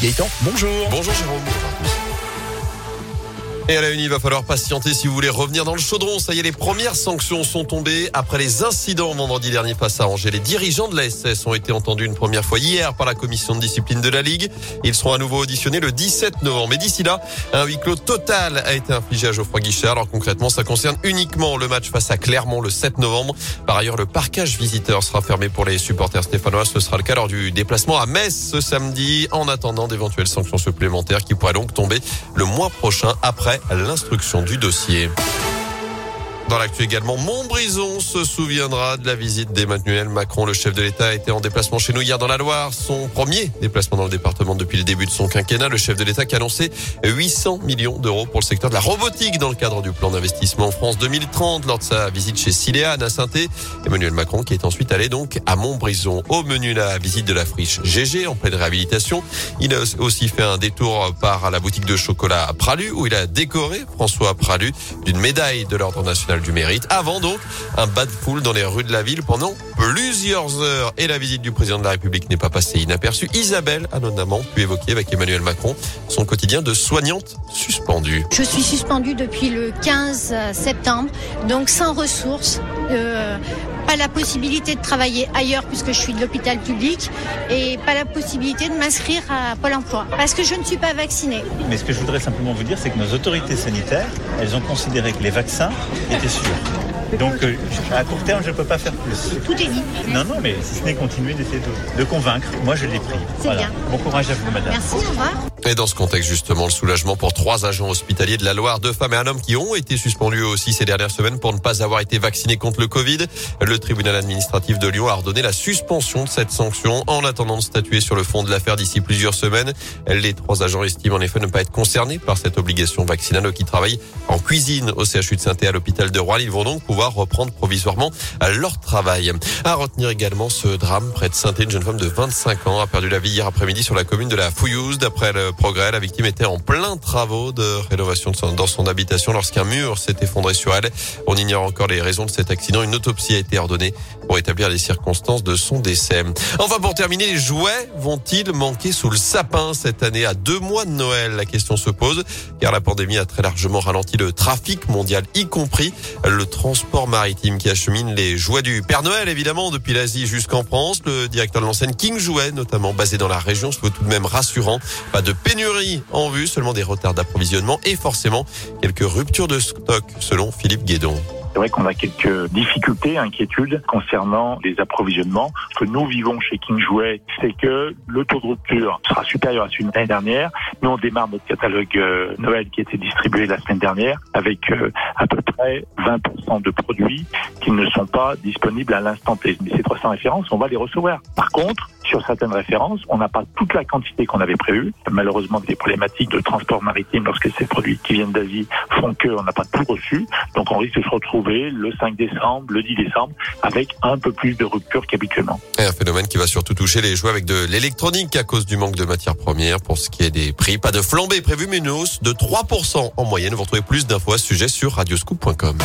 Gaëtan, bonjour. Bonjour Jérôme. Et à la une, il va falloir patienter si vous voulez revenir dans le chaudron. Ça y est, les premières sanctions sont tombées après les incidents vendredi dernier face à Angers. Les dirigeants de la SS ont été entendus une première fois hier par la commission de discipline de la Ligue. Ils seront à nouveau auditionnés le 17 novembre. Mais d'ici là, un huis clos total a été infligé à Geoffroy Guichard. Alors concrètement, ça concerne uniquement le match face à Clermont le 7 novembre. Par ailleurs, le parquage visiteur sera fermé pour les supporters stéphanois. Ce sera le cas lors du déplacement à Metz ce samedi en attendant d'éventuelles sanctions supplémentaires qui pourraient donc tomber le mois prochain après l'instruction du dossier. Dans l'actu également, Montbrison se souviendra de la visite d'Emmanuel Macron. Le chef de l'État était en déplacement chez nous hier dans la Loire. Son premier déplacement dans le département depuis le début de son quinquennat. Le chef de l'État qui a annoncé 800 millions d'euros pour le secteur de la robotique dans le cadre du plan d'investissement en France 2030 lors de sa visite chez Siléane à Emmanuel Macron qui est ensuite allé donc à Montbrison. Au menu, la visite de la friche GG en pleine réhabilitation. Il a aussi fait un détour par la boutique de chocolat Pralu où il a décoré François Pralu d'une médaille de l'Ordre national du mérite. Avant donc un bas de foule dans les rues de la ville pendant plusieurs heures. Et la visite du président de la République n'est pas passée inaperçue. Isabelle a notamment pu évoquer avec Emmanuel Macron son quotidien de soignante suspendue. Je suis suspendue depuis le 15 septembre, donc sans ressources. Euh, pas la possibilité de travailler ailleurs puisque je suis de l'hôpital public et pas la possibilité de m'inscrire à Pôle emploi parce que je ne suis pas vaccinée. Mais ce que je voudrais simplement vous dire, c'est que nos autorités sanitaires, elles ont considéré que les vaccins étaient sûrs. Donc, euh, à court terme, je ne peux pas faire plus. Tout est dit. Non, non, mais si ce n'est continuer d'essayer de, convaincre, moi je l'ai pris. C'est bien. Bon courage à vous, madame. Merci, au revoir. Et dans ce contexte, justement, le soulagement pour trois agents hospitaliers de la Loire, deux femmes et un homme qui ont été suspendus aussi ces dernières semaines pour ne pas avoir été vaccinés contre le Covid. Le tribunal administratif de Lyon a ordonné la suspension de cette sanction en attendant de statuer sur le fond de l'affaire d'ici plusieurs semaines. Les trois agents estiment en effet ne pas être concernés par cette obligation vaccinale qui travaillent en cuisine au CHU de saint à l'hôpital de Rouen. Ils vont donc pouvoir reprendre provisoirement leur travail. À retenir également ce drame près de saint une jeune femme de 25 ans a perdu la vie hier après-midi sur la commune de la Fouillouse. D'après le progrès, la victime était en plein travaux de rénovation dans son habitation lorsqu'un mur s'est effondré sur elle. On ignore encore les raisons de cet accident. Une autopsie a été ordonnée pour établir les circonstances de son décès. Enfin, pour terminer, les jouets vont-ils manquer sous le sapin cette année à deux mois de Noël? La question se pose car la pandémie a très largement ralenti le trafic mondial, y compris le transport maritime qui achemine les jouets du Père Noël, évidemment, depuis l'Asie jusqu'en France. Le directeur de l'enseigne King Jouet, notamment basé dans la région, se veut tout de même rassurant. Pas de pénurie en vue, seulement des retards d'approvisionnement et forcément quelques ruptures de stock, selon Philippe Guédon. C'est vrai qu'on a quelques difficultés, inquiétudes concernant les approvisionnements. Ce que nous vivons chez King Jouet, c'est que le taux de rupture sera supérieur à celui de l'année dernière. Nous, on démarre notre catalogue euh, Noël qui a été distribué la semaine dernière avec euh, à peu près 20% de produits qui ne sont pas disponibles à l'instant T. Mais ces 300 références, on va les recevoir. Par contre, certaines références, on n'a pas toute la quantité qu'on avait prévue. Malheureusement, des problématiques de transport maritime lorsque ces produits qui viennent d'Asie font qu'on n'a pas tout reçu. Donc on risque de se retrouver le 5 décembre, le 10 décembre, avec un peu plus de rupture qu'habituellement. Un phénomène qui va surtout toucher les jouets avec de l'électronique à cause du manque de matières premières. Pour ce qui est des prix, pas de flambée prévue, mais une hausse de 3% en moyenne. Vous retrouvez plus d'infos à ce sujet sur radioscoop.com.